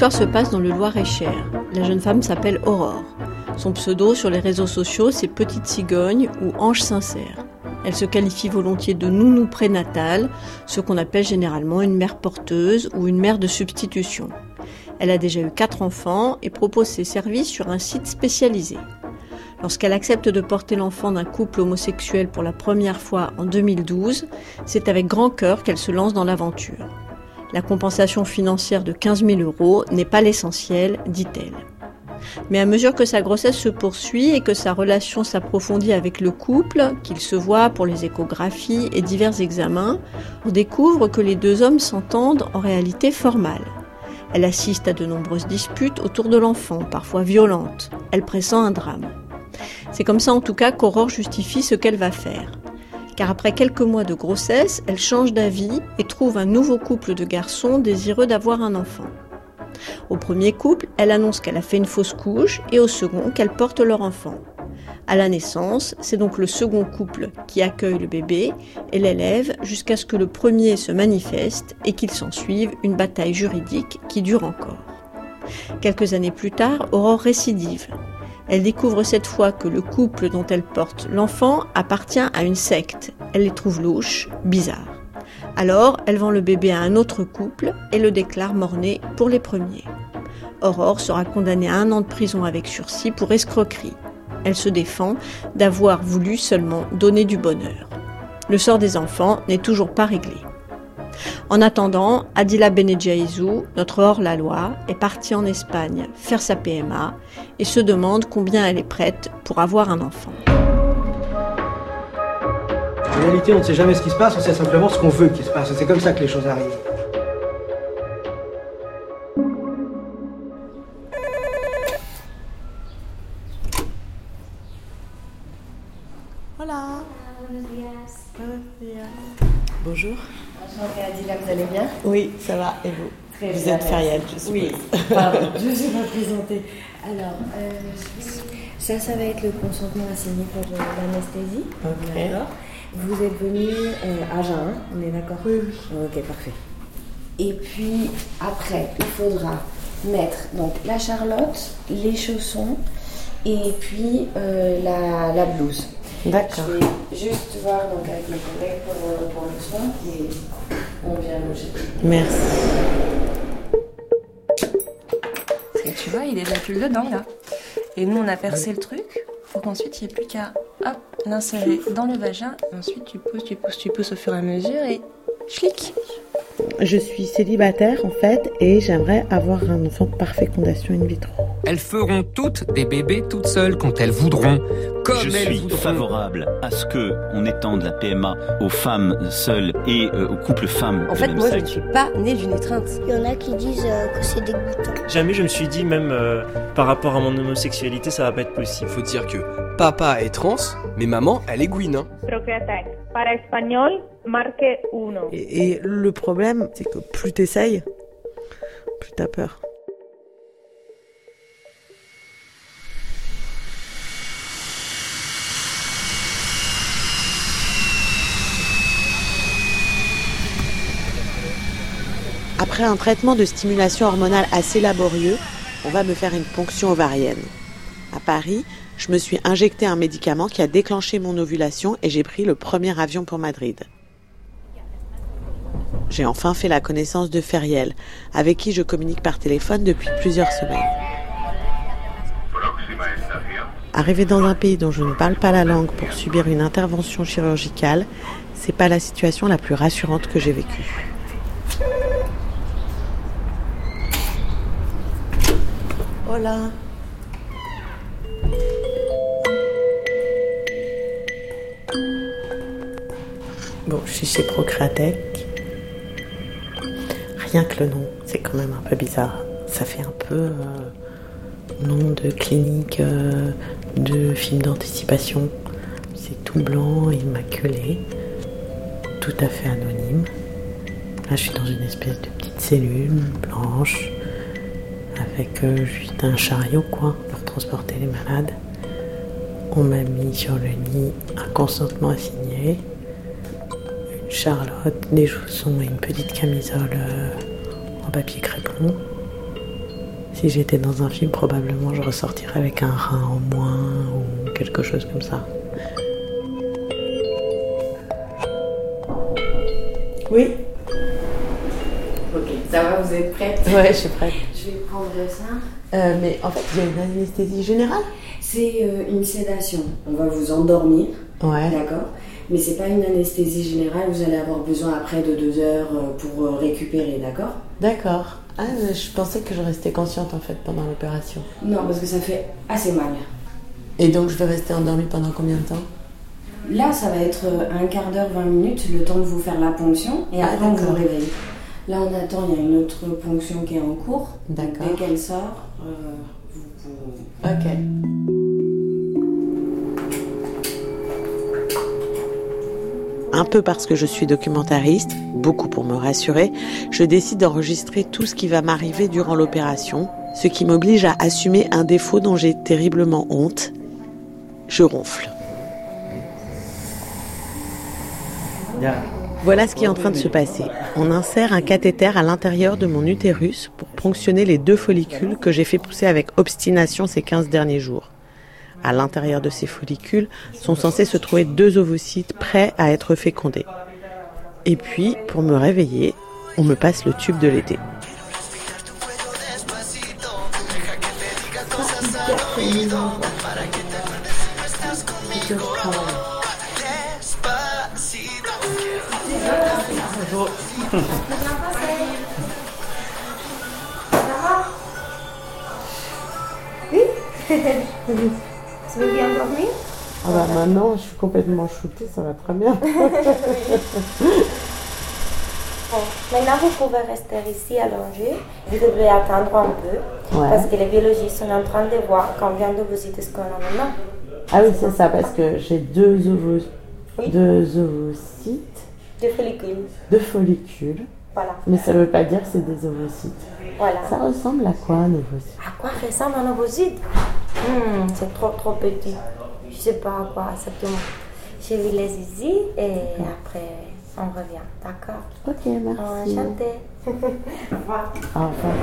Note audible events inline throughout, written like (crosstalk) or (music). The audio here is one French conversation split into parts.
L'histoire se passe dans le Loir-et-Cher. La jeune femme s'appelle Aurore. Son pseudo sur les réseaux sociaux, c'est Petite Cigogne ou Ange Sincère. Elle se qualifie volontiers de nounou prénatale, ce qu'on appelle généralement une mère porteuse ou une mère de substitution. Elle a déjà eu quatre enfants et propose ses services sur un site spécialisé. Lorsqu'elle accepte de porter l'enfant d'un couple homosexuel pour la première fois en 2012, c'est avec grand cœur qu'elle se lance dans l'aventure. La compensation financière de 15 000 euros n'est pas l'essentiel, dit-elle. Mais à mesure que sa grossesse se poursuit et que sa relation s'approfondit avec le couple, qu'il se voit pour les échographies et divers examens, on découvre que les deux hommes s'entendent en réalité fort. Elle assiste à de nombreuses disputes autour de l'enfant, parfois violentes. Elle pressent un drame. C'est comme ça en tout cas qu'Aurore justifie ce qu'elle va faire. Car après quelques mois de grossesse, elle change d'avis et trouve un nouveau couple de garçons désireux d'avoir un enfant. Au premier couple, elle annonce qu'elle a fait une fausse couche et au second qu'elle porte leur enfant. À la naissance, c'est donc le second couple qui accueille le bébé et l'élève jusqu'à ce que le premier se manifeste et qu'il s'ensuive une bataille juridique qui dure encore. Quelques années plus tard, Aurore récidive. Elle découvre cette fois que le couple dont elle porte l'enfant appartient à une secte. Elle les trouve louches, bizarres. Alors, elle vend le bébé à un autre couple et le déclare mort-né pour les premiers. Aurore sera condamnée à un an de prison avec sursis pour escroquerie. Elle se défend d'avoir voulu seulement donner du bonheur. Le sort des enfants n'est toujours pas réglé. En attendant, Adila Benedjaizou, notre hors-la-loi, est partie en Espagne faire sa PMA et se demande combien elle est prête pour avoir un enfant. En réalité, on ne sait jamais ce qui se passe, on sait simplement ce qu'on veut qu'il se passe. C'est comme ça que les choses arrivent. Hola. Buenos días. Buenos días. Bonjour. Enchantée Adila, vous allez bien Oui, ça va. Et vous Très Vous bien, êtes Feriel, je suppose. Oui, pardon, (laughs) je suis pas présentée. Alors, euh, ça, ça va être le consentement assigné pour euh, l'anesthésie. D'accord. Vous êtes venu euh, à jeun, hein, on est d'accord Oui, oui. Ok, parfait. Et puis, après, il faudra mettre donc la charlotte, les chaussons et puis euh, la, la blouse. D'accord. Je vais juste voir donc avec mes collègues pour, euh, pour le soin et on vient loger. Merci. Tu vois, il est déjà plus dedans là. Et nous, on a percé le truc pour qu'ensuite il n'y ait plus qu'à hop, l'insérer dans le vagin. Et ensuite, tu pousses, tu pousses, tu pousses au fur et à mesure et schlick. Je suis célibataire en fait et j'aimerais avoir un enfant par fécondation in vitro. Elles feront toutes des bébés toutes seules quand elles voudront. Comme Je elles suis voudront. favorable à ce que on étende la PMA aux femmes seules et euh, aux couples femmes En fait, même moi, je ne suis pas née d'une étreinte. Il y en a qui disent euh, que c'est dégoûtant. Jamais je me suis dit, même euh, par rapport à mon homosexualité, ça va pas être possible. Faut dire que papa est trans, mais maman, elle est Gwyn. Hein. Procreatec. Para espagnol, marque 1. Et, et le problème, c'est que plus t'essayes, plus t'as peur. Après un traitement de stimulation hormonale assez laborieux, on va me faire une ponction ovarienne. À Paris, je me suis injecté un médicament qui a déclenché mon ovulation et j'ai pris le premier avion pour Madrid. J'ai enfin fait la connaissance de Feriel, avec qui je communique par téléphone depuis plusieurs semaines. Arriver dans un pays dont je ne parle pas la langue pour subir une intervention chirurgicale, c'est pas la situation la plus rassurante que j'ai vécue. Bon, je suis chez Procreatec. Rien que le nom, c'est quand même un peu bizarre. Ça fait un peu euh, nom de clinique, euh, de film d'anticipation. C'est tout blanc, immaculé, tout à fait anonyme. Là, je suis dans une espèce de petite cellule blanche, avec euh, juste un chariot, quoi, pour transporter les malades. On m'a mis sur le lit un consentement assigné, une charlotte, des chaussons et une petite camisole euh, en papier crépon. Si j'étais dans un film, probablement je ressortirais avec un rein en moins ou quelque chose comme ça. Oui Ok, ça va, vous êtes prête Ouais, je suis prête. Je vais prendre ça. Euh, mais en fait, il y a une anesthésie générale C'est euh, une sédation. On va vous endormir. Ouais. D'accord Mais c'est pas une anesthésie générale. Vous allez avoir besoin après de deux heures euh, pour récupérer, d'accord D'accord. Ah, je pensais que je restais consciente en fait pendant l'opération. Non, parce que ça fait assez mal. Et donc je vais rester endormie pendant combien de temps? Là, ça va être un quart d'heure, 20 minutes, le temps de vous faire la ponction, et Ah, après on vous réveille. Là, on attend, il y a une autre ponction qui est en cours. D'accord. Dès qu'elle sort, euh, vous, vous- Ok. Un peu parce que je suis documentariste, beaucoup pour me rassurer, je décide d'enregistrer tout ce qui va m'arriver durant l'opération, ce qui m'oblige à assumer un défaut dont j'ai terriblement honte. Je ronfle. Voilà ce qui est en train de se passer. On insère un cathéter à l'intérieur de mon utérus pour ponctionner les deux follicules que j'ai fait pousser avec obstination ces 15 derniers jours. À l'intérieur de ces follicules sont censés se trouver deux ovocytes prêts à être fécondés. Et puis, pour me réveiller, on me passe le tube de l'été. Tu veux bien dormir? Ah bah maintenant, je suis complètement shootée, ça va très bien. (laughs) Bon, maintenant vous pouvez rester ici allongé. Vous devez attendre un peu Ouais. parce que les biologistes sont en train de voir combien de visites ce qu'on a maintenant. Ah oui, c'est ça, parce que j'ai deux, ovos... deux ovocytes, Deux follicules. deux follicules. Voilà. Mais ça veut pas dire que c'est des ovocytes. Voilà. Ça ressemble à quoi un ovocyte? À quoi ressemble un ovocyte? Hmm, C'est trop trop petit. Je sais pas à quoi exactement. Je vous laisse ici et après on revient. D'accord? Ok, merci. Enchantée. (laughs) Au revoir. Au revoir.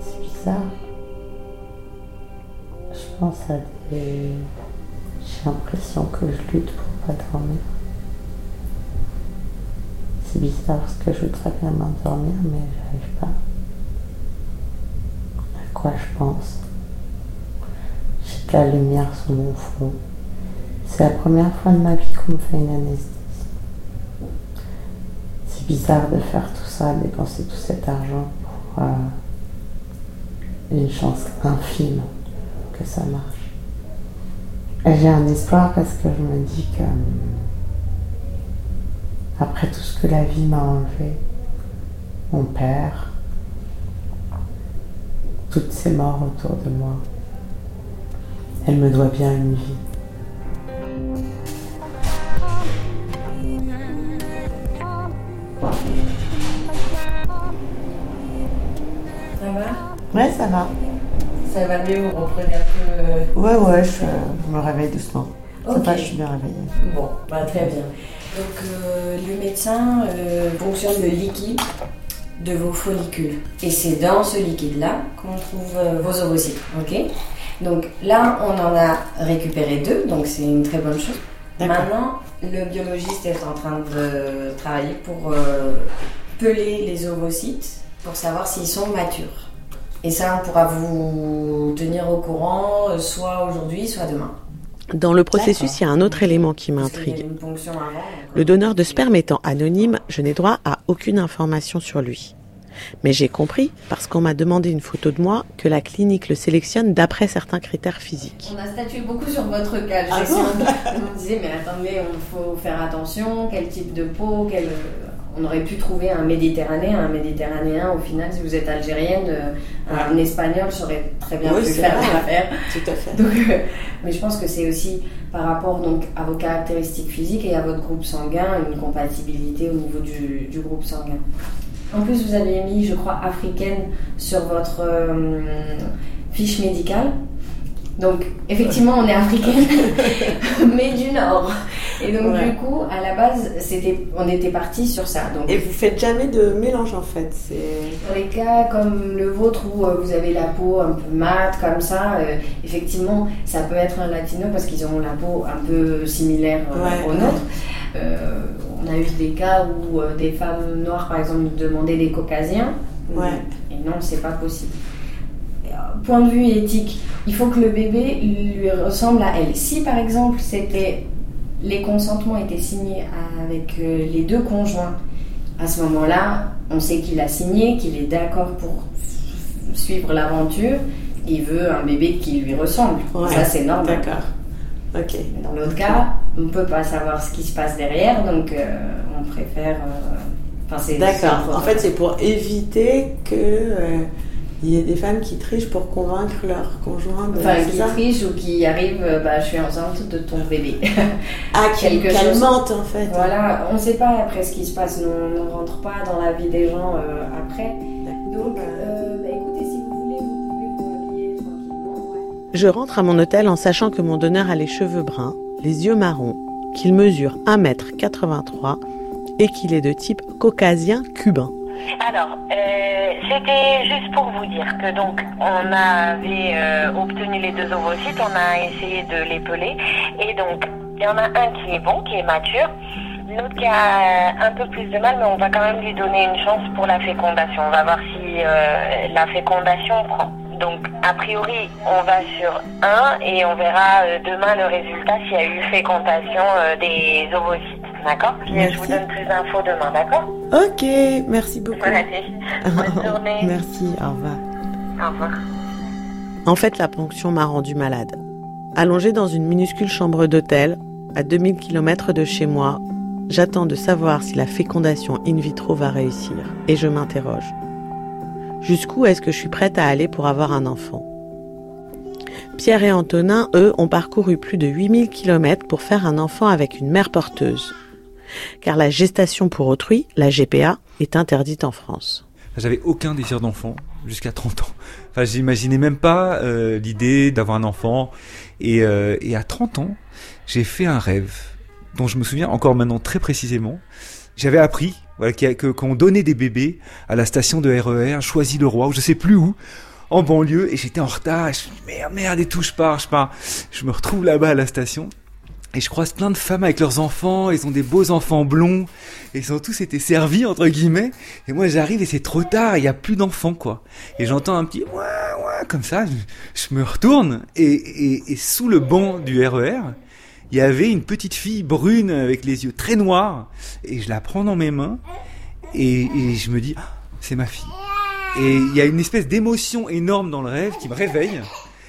C'est bizarre. Pense à des. J'ai l'impression que je lutte pour pas dormir. C'est bizarre parce que je voudrais bien m'endormir, mais j'arrive pas. À quoi je pense? J'ai de la lumière sur mon front. C'est la première fois de ma vie qu'on me fait une anesthésie. C'est bizarre de faire tout ça, dépenser tout cet argent pour euh, une chance infime que ça marche. J'ai un espoir parce que je me dis que hum, après tout ce que la vie m'a enlevé, mon père, toutes ces morts autour de moi, elle me doit bien une vie. Ça va? Ouais, ça va. Ça va mieux, vous reprenez un peu. Ouais, ouais, je me réveille doucement. Ça Ok. va, je suis bien réveillée. Bon, bah, très bien. Donc, euh, le médecin euh, fonctionne le liquide de vos follicules. Et c'est dans ce liquide-là qu'on trouve euh, vos ovocytes. Ok? Donc là, on en a récupéré deux, donc c'est une très bonne chose. Maintenant, le biologiste est en train de travailler pour euh, peler les ovocytes pour savoir s'ils sont matures. Et ça, on pourra vous tenir au courant, euh, soit aujourd'hui, soit demain. Dans le processus, il y a un autre élément qui m'intrigue. Donc, Le donneur de sperme étant anonyme, je n'ai droit à aucune information sur lui. Mais j'ai compris, parce qu'on m'a demandé une photo de moi, que la clinique le sélectionne d'après certains critères physiques. On a statué beaucoup sur votre cas. Ah bon? On, on disait, mais attendez, il faut faire attention, quel type de peau, quel... On aurait pu trouver un méditerranéen. Un méditerranéen, au final, si vous êtes algérienne, euh, un espagnol saurait très bien Oui, pu faire l'affaire. Tout à fait. Donc, euh, mais je pense que c'est aussi par rapport donc, à vos caractéristiques physiques et à votre groupe sanguin, une compatibilité au niveau du, du groupe sanguin. En plus, vous avez mis, je crois, africaine sur votre euh, fiche médicale. Donc, effectivement, on est africaine, (laughs) mais du Nord. Et donc, Ouais. du coup, à la base, c'était, on était parti sur ça. Donc, Et vous faites jamais de mélange en fait. C'est Dans les cas comme le vôtre où euh, vous avez la peau un peu mate comme ça, euh, effectivement, ça peut être un latino parce qu'ils ont la peau un peu similaire euh, Ouais, au nôtre. Euh, on a eu des cas où des femmes noires, par exemple, nous demandaient des caucasiens. Ouais. Et non, c'est pas possible. Point de vue éthique, il faut que le bébé lui ressemble à elle. Si par exemple c'était les consentements étaient signés avec euh, les deux conjoints, à ce moment-là, on sait qu'il a signé, qu'il est d'accord pour suivre l'aventure. Il veut un bébé qui lui ressemble. Ouais, Ça, c'est normal. D'accord. Ok. Dans l'autre cas, on ne peut pas savoir ce qui se passe derrière, donc euh, on préfère. euh, D'accord. En fait, c'est pour éviter que euh, il y ait des femmes qui trichent pour convaincre leur conjoint. De... Enfin, qui ça triche ou qui arrive, euh, bah, je suis enceinte de ton bébé. Ah, (laughs) qui chose. mente en fait. Voilà, on ne sait pas après ce qui se passe, nous on ne rentre pas dans la vie des gens euh, après. Donc, euh, bah, écoutez, si vous voulez, vous pouvez vous habiller tranquillement. ouais. Je rentre à mon hôtel en sachant que mon donneur a les cheveux bruns, les yeux marrons, qu'il mesure 1m83 et qu'il est de type caucasien cubain. Alors, euh, c'était juste pour vous dire que donc on avait euh, obtenu les deux ovocytes, on a essayé de les peler et donc il y en a un qui est bon, qui est mature, l'autre qui a un peu plus de mal, mais on va quand même lui donner une chance pour la fécondation. On va voir si euh, la fécondation prend. Donc a priori on va sur un et on verra demain le résultat s'il y a eu fécondation des ovocytes, d'accord Puis, euh, Je vous donne plus d'infos demain, d'accord Ok, merci beaucoup. (laughs) Bonne journée. merci, au revoir. Au revoir. En fait, la ponction m'a rendu malade. Allongée dans une minuscule chambre d'hôtel, à 2000 km de chez moi, j'attends de savoir si la fécondation in vitro va réussir. Et je m'interroge. Jusqu'où est-ce que je suis prête à aller pour avoir un enfant? Pierre et Antonin, eux, ont parcouru plus de 8000 km pour faire un enfant avec une mère porteuse. Car la gestation pour autrui, la GPA, est interdite en France. J'avais aucun désir d'enfant jusqu'à 30 ans. Enfin, j'imaginais même pas euh, l'idée d'avoir un enfant. Et, euh, à 30 ans, j'ai fait un rêve dont je me souviens encore maintenant très précisément. J'avais appris qu'on donnait des bébés à la station de RER, choisi le roi ou je sais plus où, en banlieue, et j'étais en retard. Et je me dis merde, merde, et tout, je pars, je pars. Je me retrouve là-bas à la station. Et je croise plein de femmes avec leurs enfants, ils ont des beaux enfants blonds, et ils ont tous été servis, entre guillemets. Et moi j'arrive et c'est trop tard, il y a plus d'enfants, quoi. Et j'entends un petit comme ça, je, me retourne, et, sous le banc du RER, il y avait une petite fille brune avec les yeux très noirs, et je la prends dans mes mains, et, et je me dis, Ah, c'est ma fille. Et il y a une espèce d'émotion énorme dans le rêve qui me réveille.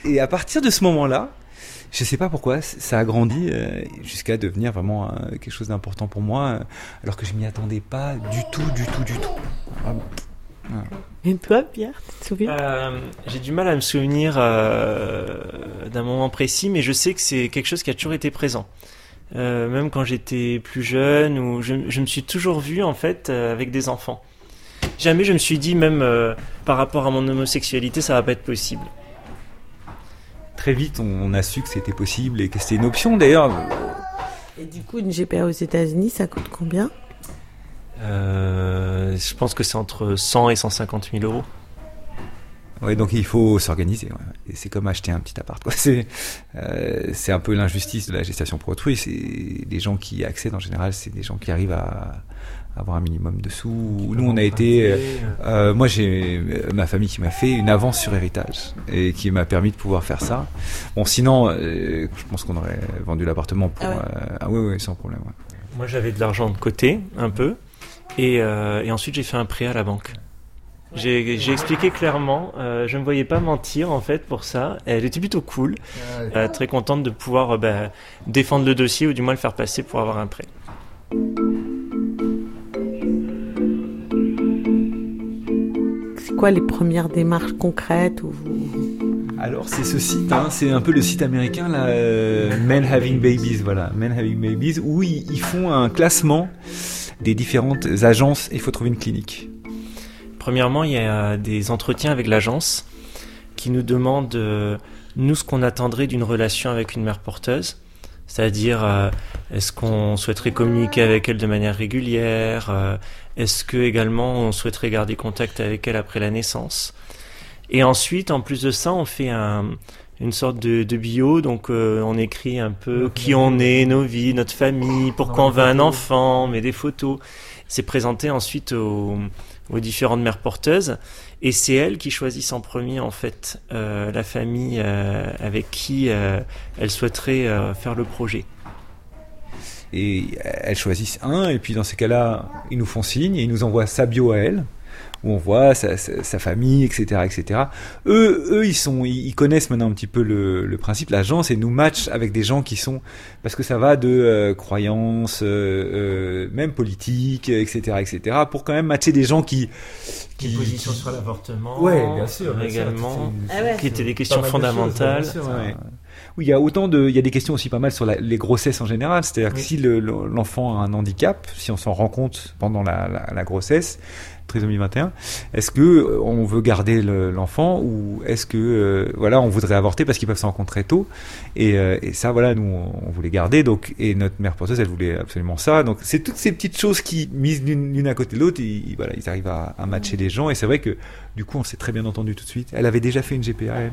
Et à partir de ce moment-là, je sais pas pourquoi, ça a grandi euh, jusqu'à devenir vraiment euh, quelque chose d'important pour moi, euh, alors que je m'y attendais pas du tout, du tout, du tout. Vraiment. Voilà. Et toi, Pierre, tu te souviens? Euh, J'ai du mal à me souvenir euh, d'un moment précis, mais je sais que c'est quelque chose qui a toujours été présent. Euh, même quand j'étais plus jeune, ou je, je me suis toujours vu en fait euh, avec des enfants. Jamais je me suis dit même euh, par rapport à mon homosexualité, ça va pas être possible. Très vite, on, on a su que c'était possible et que c'était une option d'ailleurs. Et du coup, une GPA aux États-Unis, ça coûte combien? Euh, je pense que c'est entre 100 et 150 000 euros. Ouais, donc il faut s'organiser. ouais. Et c'est comme acheter un petit appart. (laughs) C'est euh, c'est un peu l'injustice de la gestation pour autrui. C'est les gens qui y accèdent en général, c'est des gens qui arrivent à avoir un minimum de sous. Nous, on a été. euh, euh, moi, j'ai euh, ma famille qui m'a fait une avance sur héritage et qui m'a permis de pouvoir faire ça. Bon, sinon, euh, je pense qu'on aurait vendu l'appartement pour. Ah ouais. euh, ah oui, oui, sans problème. ouais. Moi, j'avais de l'argent de côté, un peu, et, euh, et ensuite j'ai fait un prêt à la banque. J'ai j'ai expliqué clairement, euh, je ne me voyais pas mentir en fait pour ça. Elle était plutôt cool, euh, très contente de pouvoir euh, bah, défendre le dossier ou du moins le faire passer pour avoir un prêt. Quoi les premières démarches concrètes où vous... Alors c'est ce site, hein, c'est un peu le site américain là, euh, Men Having Babies, voilà, Men Having Babies, où ils, ils font un classement des différentes agences et il faut trouver une clinique. Premièrement, il y a des entretiens avec l'agence qui nous demande euh, nous ce qu'on attendrait d'une relation avec une mère porteuse. C'est-à-dire, euh, est-ce qu'on souhaiterait communiquer avec elle de manière régulière euh, Est-ce que également on souhaiterait garder contact avec elle après la naissance? Et ensuite, en plus de ça, on fait un, une sorte de, de bio. Donc, euh, on écrit un peu qui on est, nos vies, notre famille, pourquoi on veut un enfant, met des photos. C'est présenté ensuite aux, aux différentes mères porteuses. Et c'est elles qui choisissent en premier, en fait, euh, la famille euh, avec qui elles souhaiteraient faire le projet. Et elles choisissent un, et puis dans ces cas-là, ils nous font signe et ils nous envoient sa bio à elle, où on voit sa, sa- sa famille, etc., etc. Eux, eux, ils sont, ils connaissent maintenant un petit peu le, le principe. L'agence et nous match avec des gens qui sont, parce que ça va de euh, croyances, euh, euh, même politiques, etc., etc., pour quand même matcher des gens qui, Des positions sur l'avortement. Ouais, bien sûr, bien sûr. également, Ah ouais. qui étaient des questions de fondamentales. choses, ouais, bien sûr, ouais. Oui, il y a autant de, il y a des questions aussi pas mal sur la- les grossesses en général. C'est-à-dire que si le- le- l'enfant a un handicap, si on s'en rend compte pendant la, la, la grossesse, trisomie 21, est-ce que euh, on veut garder le- l'enfant ou est-ce que euh, voilà, on voudrait avorter parce qu'ils peuvent s'en rendre compte très tôt et, euh, et ça, voilà, nous on, on voulait garder. Donc et notre mère porteuse, elle voulait absolument ça. Donc c'est toutes ces petites choses qui mises l'une à côté de l'autre, ils, voilà, ils arrivent à, à matcher les gens. Et c'est vrai que du coup, on s'est très bien entendu tout de suite. Elle avait déjà fait une GPA. Elle.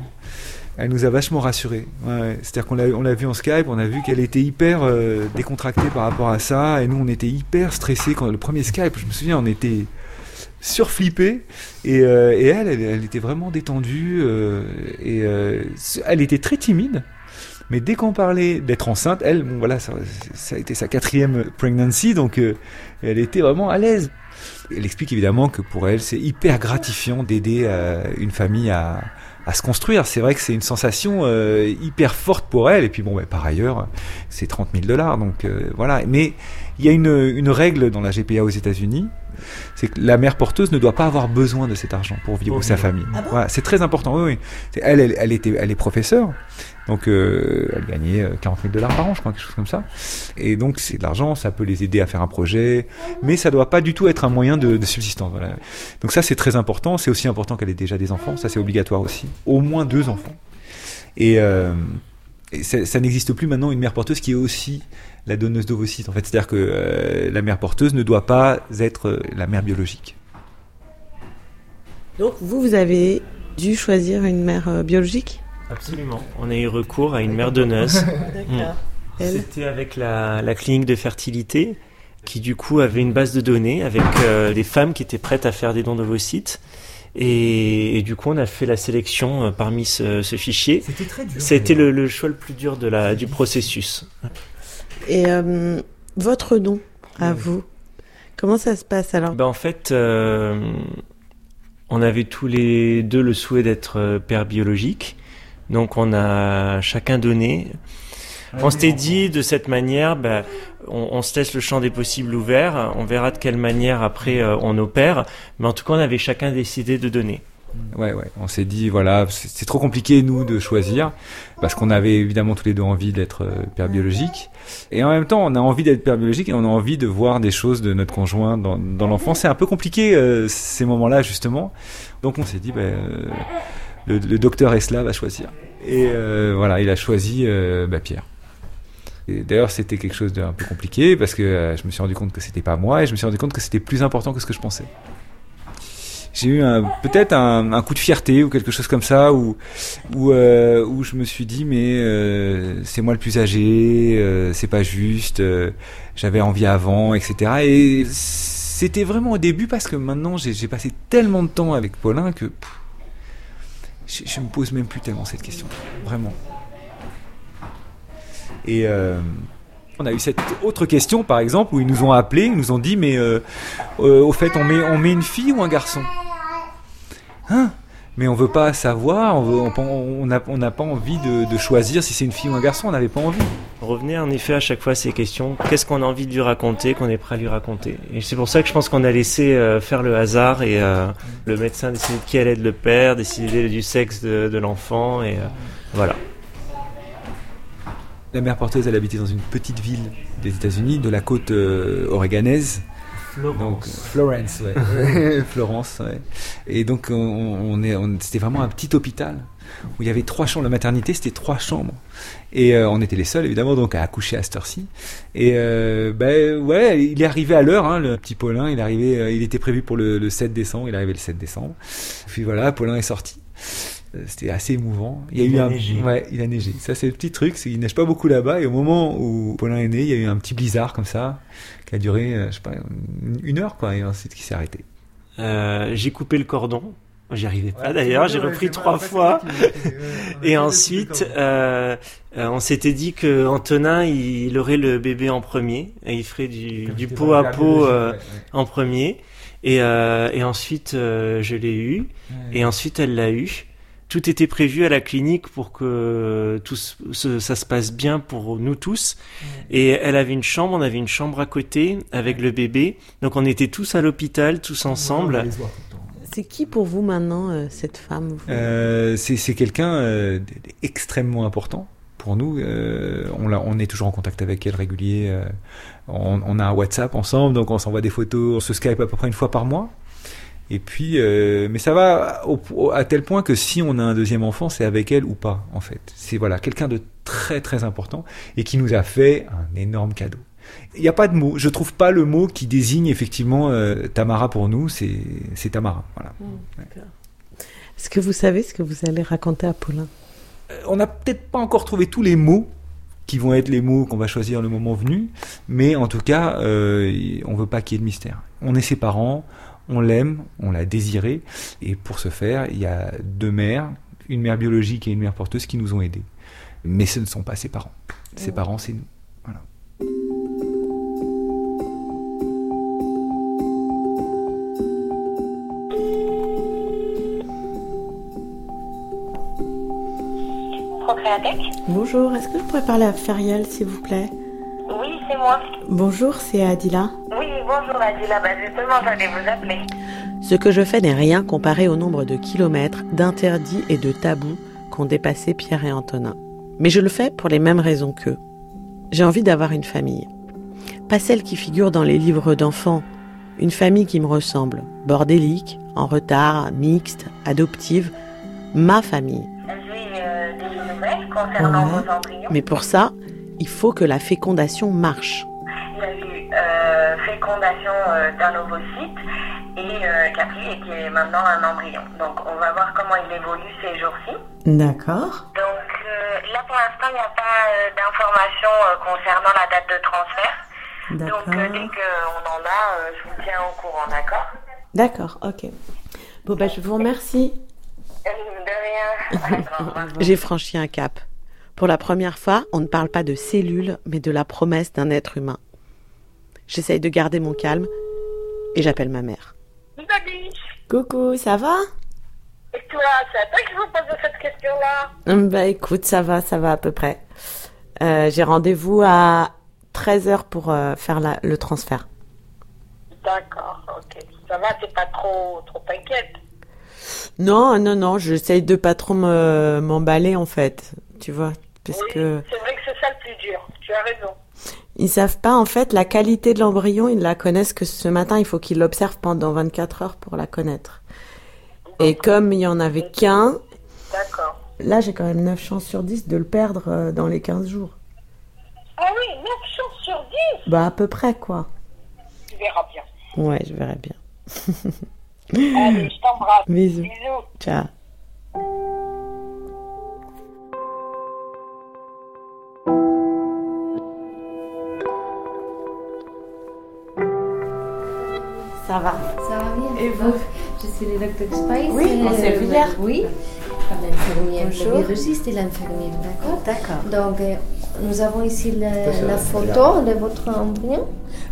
Elle nous a vachement rassurés. Ouais. C'est-à-dire qu'on l'a, on l'a vu en Skype, on a vu qu'elle était hyper euh, décontractée par rapport à ça, et nous on était hyper stressés quand le premier Skype, je me souviens, on était surflippés, et, euh, elle, elle, était vraiment détendue, euh, et euh, elle était très timide. Mais dès qu'on parlait d'être enceinte, elle, bon voilà, ça, a été sa quatrième pregnancy, donc elle était vraiment à l'aise. Elle explique évidemment que pour elle, c'est hyper gratifiant d'aider une famille à, à se construire. C'est vrai que c'est une sensation hyper forte pour elle. Et puis bon, bah, par ailleurs, c'est 30 000 dollars. Donc voilà. Mais il y a une, une règle dans la GPA aux États-Unis, c'est que la mère porteuse ne doit pas avoir besoin de cet argent pour vivre Pour sa famille. Ah bon voilà, c'est très important. Oui, oui. C'est- Elle, elle, elle était, elle est professeure. Donc, euh, elle gagnait euh, 40 000 dollars par an, je crois, quelque chose comme ça. Et donc, c'est de l'argent, ça peut les aider à faire un projet, mais ça doit pas du tout être un moyen de, de subsistance. Voilà. Donc ça, c'est très important. C'est aussi important qu'elle ait déjà des enfants. Ça, c'est obligatoire aussi. Au moins deux enfants. Et, euh, et ça, ça n'existe plus maintenant une mère porteuse qui est aussi la donneuse d'ovocytes. En fait, c'est-à-dire que euh, la mère porteuse ne doit pas être euh, la mère biologique. Donc vous, vous avez dû choisir une mère euh, biologique? Absolument. On a eu recours à une mère donneuse. (laughs) D'accord. Mm. Elle? C'était avec la, la clinique de fertilité qui du coup avait une base de données avec euh, des femmes qui étaient prêtes à faire des dons d'ovocytes. Et, et du coup, on a fait la sélection parmi ce, ce fichier. C'était très dur, C'était le, le choix le plus dur de la, du processus. Et euh, votre don à vous, comment ça se passe alors? Ben, en fait, euh, on avait tous les deux le souhait d'être euh, père biologique. Donc on a chacun donné. On s'était dit de cette manière, ben, on, on se laisse le champ des possibles ouvert. On verra de quelle manière après euh, on opère. Mais en tout cas, on avait chacun décidé de donner. Ouais, ouais. On s'est dit, voilà, c'est trop compliqué, nous, de choisir, parce qu'on avait évidemment tous les deux envie d'être euh, père biologique. Et en même temps, on a envie d'être père biologique et on a envie de voir des choses de notre conjoint dans, dans l'enfant. C'est un peu compliqué, euh, ces moments-là, justement. Donc on s'est dit, ben, euh, le, docteur Esla va choisir. Et voilà, il a choisi bah, Pierre. D'ailleurs, c'était quelque chose d'un peu compliqué parce que je me suis rendu compte que c'était pas moi et je me suis rendu compte que c'était plus important que ce que je pensais j'ai eu peut-être un, coup de fierté ou quelque chose comme ça où où, euh, je me suis dit mais euh, c'est moi le plus âgé euh, c'est pas juste j'avais envie avant etc et c'était vraiment au début parce que maintenant j'ai passé tellement de temps avec Paulin que je, je me pose même plus tellement cette question. Vraiment. Et on a eu cette autre question, par exemple, où ils nous ont appelés, ils nous ont dit, mais au fait, on met, on met une fille ou un garçon? Hein? Mais on veut pas savoir, on veut- on on n'a on pas envie de, de choisir si c'est une fille ou un garçon, on n'avait pas envie. Revenez en effet à chaque fois à ces questions. Qu'est-ce qu'on a envie de lui raconter, qu'on est prêt à lui raconter? Et c'est pour ça que je pense qu'on a laissé euh, faire le hasard et euh, le médecin décider de qui allait être le père, décider du sexe de, de l'enfant et euh, voilà. La mère porteuse, elle habitait dans une petite ville des États-Unis, de la côte oréganaise. Florence. Donc, Florence, ouais. (laughs) Florence, ouais. Et donc, on, on est, on- c'était vraiment un petit hôpital. où il y avait trois chambres. La maternité, c'était trois chambres. Et euh, on était les seuls, évidemment, donc à accoucher à cette heure-ci. Et euh, ben ouais, il est arrivé à l'heure, hein, le petit Paulin. Il est arrivé, euh, il était prévu pour le, le 7 décembre. Il est arrivé le 7 décembre. Puis voilà, Paulin est sorti. C'était assez émouvant. Il y a Il eu a un, neigé. ouais, il a neigé. Ça, c'est le petit truc, c'est qu'il neige pas beaucoup là-bas. Et au moment où Paulin est né, il y a eu un petit blizzard comme ça, qui a duré, euh, je sais pas, une- heure, quoi, et ensuite qui s'est arrêté. Euh, j'ai coupé le cordon. J'y arrivais pas Ouais, d'ailleurs, j'ai repris trois fois. (laughs) Et ensuite, euh, euh, on s'était dit que Antonin, il aurait le bébé en premier, et il ferait du, du pot à pot euh, ouais, ouais. en premier. Et, euh, et ensuite, euh, je l'ai eu. Ouais. Et ensuite, elle l'a eu. Tout était prévu à la clinique pour que tout se- ça se passe bien pour nous tous. Et elle avait une chambre, on avait une chambre à côté avec le bébé. Donc on était tous à l'hôpital, tous ensemble. C'est qui pour vous maintenant, euh, cette femme vous Euh, c'est quelqu'un euh, d'extrêmement important pour nous. Euh, on, est toujours en contact avec elle régulier. euh, on, on a un WhatsApp ensemble, donc on s'envoie des photos. On se Skype à peu près une fois par mois. Et puis, euh, mais ça va au- au- à tel point que si on a un deuxième enfant, c'est avec elle ou pas, en fait. C'est voilà quelqu'un de très très important et qui nous a fait un énorme cadeau. Il n'y a pas de mot. Je trouve pas le mot qui désigne effectivement euh, Tamara pour nous. C'est Tamara. Voilà. Est-ce que vous savez ce que vous allez raconter à Paulin? Euh, on n'a peut-être pas encore trouvé tous les mots qui vont être les mots qu'on va choisir le moment venu, mais en tout cas, on veut pas qu'il y ait de mystère. On est ses parents, on l'aime, on l'a désiré, et pour ce faire, il y a deux mères, une mère biologique et une mère porteuse qui nous ont aidés. Mais ce ne sont pas ses parents. Ses parents, c'est nous. Voilà. Procréatec Bonjour, est-ce que je pourrais parler à Feriel, s'il vous plaît? Oui, c'est moi. Bonjour, c'est Adila. Bonjour Adila. Bah justement, j'allais vous appeler. Ce que je fais n'est rien comparé au nombre de kilomètres, d'interdits et de tabous qu'ont dépassé Pierre et Antonin. Mais je le fais pour les mêmes raisons qu'eux. J'ai envie d'avoir une famille. Pas celle qui figure dans les livres d'enfants. Une famille qui me ressemble. Bordélique, en retard, mixte, adoptive. Ma famille. J'ai euh, des nouvelles concernant Ouais. vos embryons. Mais pour ça, il faut que la fécondation marche. Fécondation euh, d'un ovocyte et euh, Capri et qui est maintenant un embryon. Donc on va voir comment il évolue ces jours-ci. D'accord. Donc euh, là pour l'instant il n'y a pas euh, d'informations euh, concernant la date de transfert. Donc euh, dès qu'on en a, euh, je vous tiens au courant, d'accord? D'accord, ok. Bon, ben, je vous remercie. De rien. (laughs) J'ai franchi un cap. Pour la première fois, on ne parle pas de cellules, mais de la promesse d'un être humain. J'essaye de garder mon calme et j'appelle ma mère. Coucou, ça va? Et toi, c'est à toi que je vous pose cette question-là? Hum, Bah écoute, ça va, ça va à peu près. Euh, J'ai rendez-vous à 13h pour euh, faire la- le transfert. D'accord, ok. Ça va, t'es pas trop, trop inquiète? Non, non, non, j'essaye de pas trop me- m'emballer en fait, tu vois, parce que C'est vrai que c'est ça le plus dur, tu as raison. Ils savent pas en fait la qualité de l'embryon, ils la connaissent que ce matin, il faut qu'ils l'observent pendant 24 heures pour la connaître. Et comme il y en avait qu'un, là j'ai quand même 9 chances sur 10 de le perdre euh, dans les 15 jours. Ah oui, 9 chances sur 10 Bah à peu près quoi. Tu verras bien. Ouais, je verrai bien. (laughs) Allez, je t'embrasse. Bisous. Bisous. Ciao. Ça va. Ça va bien. Et vous Donc, Je suis le docteur Spice. Oui, on s'est vu hier. Oui, par l'infirmière, le biologiste et l'infirmière, d'accord D'accord. Donc, euh, nous avons ici la, la photo de votre embryon.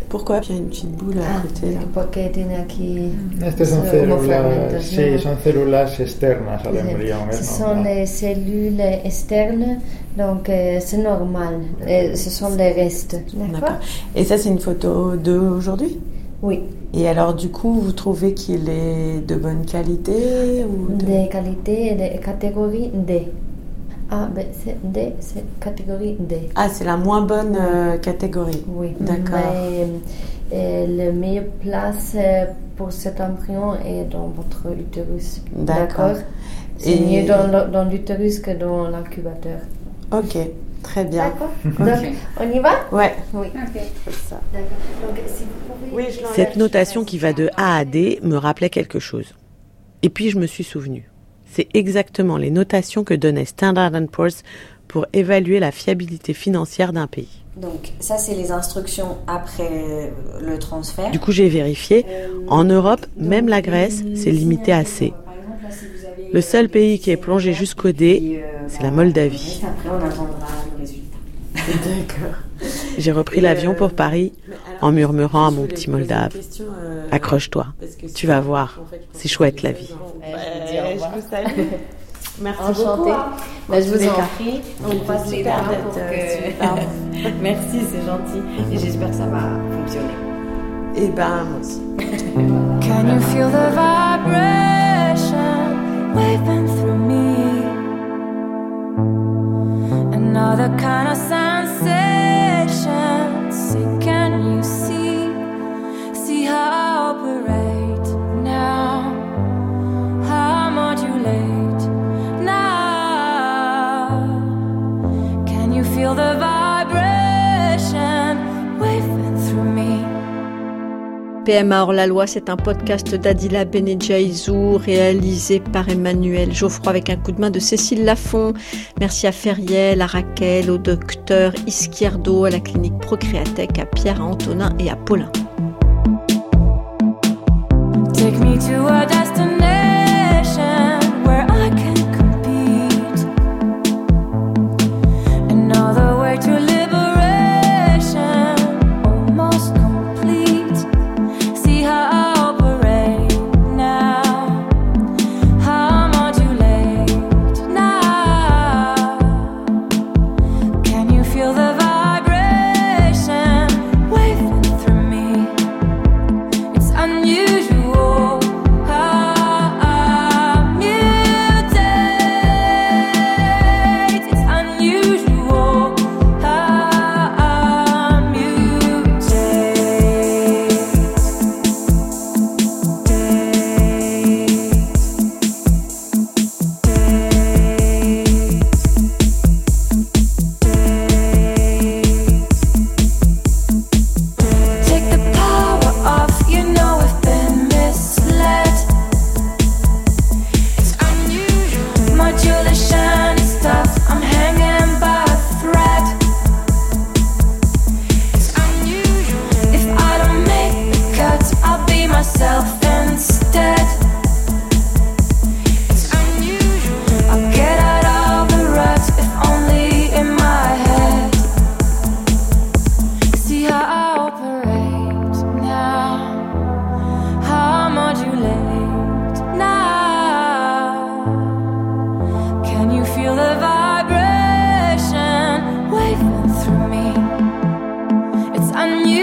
Pourquoi il y a une petite boule à côté là? Porque tiene aquí Estas son eh, células, homofragmentos, sí, ¿no? son células externas al embrión. Ce es sont normal. les cellules externes, donc euh, c'est normal. Euh, ce sont les restes, D'accord. Et ça, c'est une photo d'aujourd'hui? Oui. Et alors, du coup, vous trouvez qu'il est de bonne qualité ou de... De qualité de catégorie D. A, B, C, D, c'est catégorie D. Ah, c'est la moins bonne euh, catégorie. Oui. D'accord. Mais euh, la meilleure place euh, pour cet embryon est dans votre utérus. D'accord. C'est mieux dans, le- dans l'utérus que dans l'incubateur. Ok, très bien. D'accord. (laughs) On y va Ouais. Oui. ça. D'accord. Donc, si vous pouvez... Cette notation qui va de A à D me rappelait quelque chose. Et puis je me suis souvenu. C'est exactement les notations que donnait Standard Poor's pour évaluer la fiabilité financière d'un pays. Donc, ça, c'est les instructions après le transfert. Du coup, j'ai vérifié. En Europe, même la Grèce, c'est limité à C. Le seul pays qui est plongé jusqu'au D, c'est la Moldavie. Après, on attendra le résultat. D'accord. J'ai repris l'avion pour Paris en murmurant à mon petit Moldave. Accroche-toi, tu vas voir, c'est chouette la vie. (laughs) Merci Enchantée. beaucoup. Bah, je vous en prie. On passe les super bras d'être, pour euh, que... super. (laughs) Merci, c'est gentil. Et j'espère que ça va fonctionner. Et ben, moi aussi. Can you feel the vibration? Waving through me? Another kind of sensation. Say, can you see? See how I operate now? How I modulate now? Can you feel the vibration PMA hors la loi, c'est un podcast d'Adila Benedjaïzou réalisé par Emmanuel Geoffroy avec un coup de main de Cécile Lafont. Merci à Feriel, à Raquel, au docteur Isquierdo, à la clinique Procréatech, à Pierre, à Antonin et à Paulin.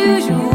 不久